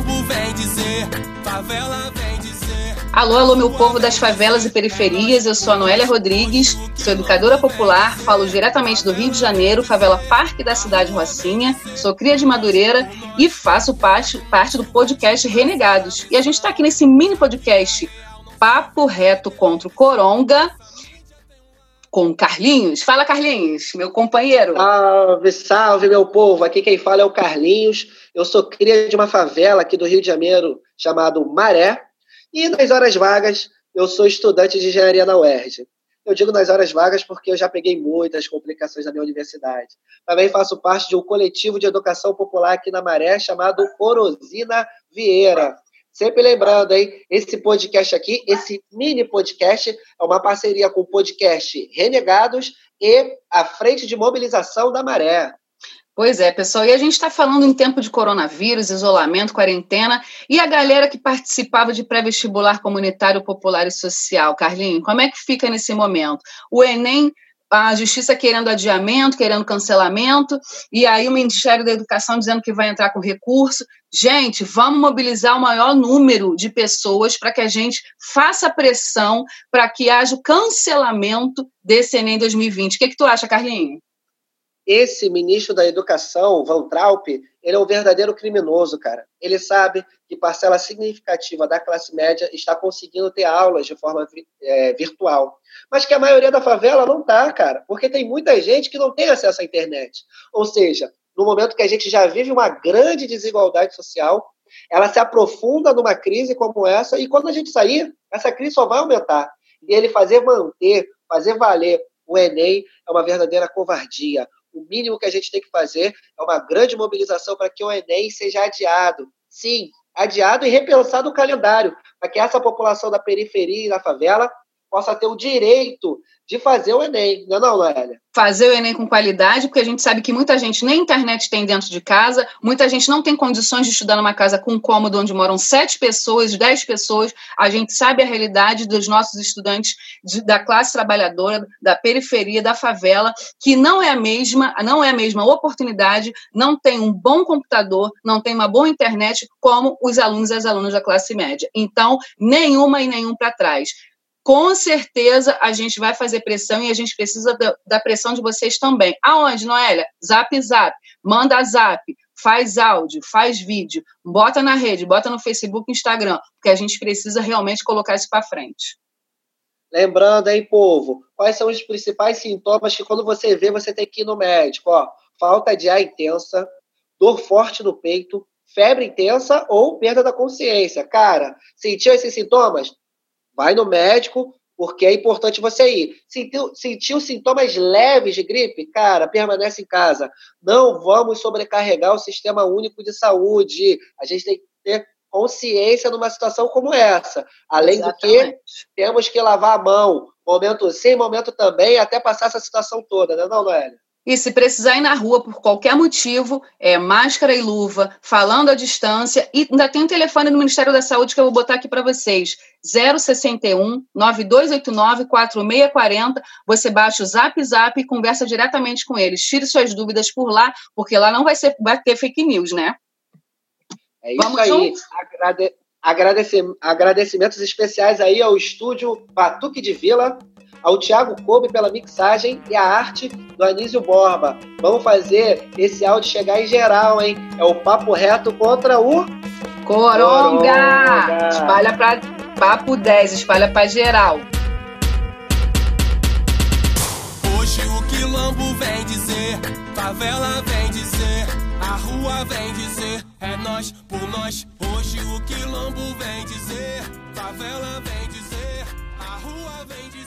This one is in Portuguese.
vem dizer, favela vem dizer. Alô, alô, meu povo das favelas e periferias. Eu sou a Noélia Rodrigues, sou educadora popular, falo diretamente do Rio de Janeiro, favela Parque da cidade Rocinha. Sou cria de Madureira e faço parte, parte do podcast Renegados. E a gente está aqui nesse mini podcast Papo Reto contra o Coronga com Carlinhos. Fala, Carlinhos, meu companheiro. Salve, salve, meu povo. Aqui quem fala é o Carlinhos. Eu sou cria de uma favela aqui do Rio de Janeiro chamado Maré. E nas horas vagas, eu sou estudante de engenharia na UERJ. Eu digo nas horas vagas porque eu já peguei muitas complicações na minha universidade. Também faço parte de um coletivo de educação popular aqui na Maré chamado Corosina Vieira. Sempre lembrando, hein? Esse podcast aqui, esse mini podcast, é uma parceria com o podcast Renegados e a Frente de Mobilização da Maré. Pois é, pessoal, e a gente está falando em tempo de coronavírus, isolamento, quarentena, e a galera que participava de pré-vestibular comunitário, popular e social. Carlinhos, como é que fica nesse momento? O Enem a justiça querendo adiamento, querendo cancelamento, e aí o Ministério da Educação dizendo que vai entrar com recurso. Gente, vamos mobilizar o maior número de pessoas para que a gente faça pressão para que haja o cancelamento desse Enem 2020. O que, que tu acha, Carlinhos? Esse ministro da Educação, Van Traub, ele é um verdadeiro criminoso, cara. Ele sabe que parcela significativa da classe média está conseguindo ter aulas de forma é, virtual. Mas que a maioria da favela não está, cara, porque tem muita gente que não tem acesso à internet. Ou seja, no momento que a gente já vive uma grande desigualdade social, ela se aprofunda numa crise como essa, e quando a gente sair, essa crise só vai aumentar. E ele fazer manter, fazer valer o Enem é uma verdadeira covardia o mínimo que a gente tem que fazer é uma grande mobilização para que o Enem seja adiado. Sim, adiado e repensado o calendário, para que essa população da periferia e da favela possa ter o direito de fazer o Enem, não é não? Fazer o Enem com qualidade, porque a gente sabe que muita gente nem internet tem dentro de casa, muita gente não tem condições de estudar numa casa com um cômodo onde moram sete pessoas, dez pessoas. A gente sabe a realidade dos nossos estudantes de, da classe trabalhadora, da periferia, da favela, que não é a mesma, não é a mesma oportunidade, não tem um bom computador, não tem uma boa internet como os alunos e as alunas da classe média. Então, nenhuma e nenhum para trás com certeza a gente vai fazer pressão e a gente precisa da, da, pressão de vocês também. Aonde, Noélia? Zap, zap. Manda zap, faz áudio, faz vídeo, bota na rede, bota no Facebook, Instagram, porque a gente precisa realmente colocar isso para frente. Lembrando, hein, povo, quais são os principais sintomas que quando você vê, você tem que ir no médico? Ó, falta de ar intensa, dor forte no peito, febre intensa ou perda da consciência. Cara, sentiu esses sintomas? Vai no médico, porque é importante você ir. Sentiu, sentiu sintomas leves de gripe? Cara, permanece em casa. Não vamos sobrecarregar o sistema único de saúde. A gente tem que ter consciência numa situação como essa. Além Exatamente. do que, temos que lavar a mão. Momento sim, momento também, até passar essa situação toda, né, não, Noélia? E se precisar ir na rua por qualquer motivo, é máscara e luva, falando à distância. E ainda tem um telefone do Ministério da Saúde que eu vou botar aqui para vocês: 061 9289 4640. Você baixa o Zap Zap e conversa diretamente com eles. Tire suas dúvidas por lá, porque lá não vai, ser, vai ter fake news, né? É isso Vamos aí. Agrade... Agradecimentos especiais aí ao estúdio Batuque de Vila, ao Thiago Kobe pela mixagem e a arte do Anísio Borba. Vamos fazer esse áudio chegar em geral, hein? É o papo reto contra o Coronga! Coronga. Espalha para papo 10, espalha para geral. Hoje o quilombo vem dizer, favela vem dizer, a rua vem dizer, é nós por nós. Hoje o quilombo vem dizer, favela vem dizer, a rua vem dizer.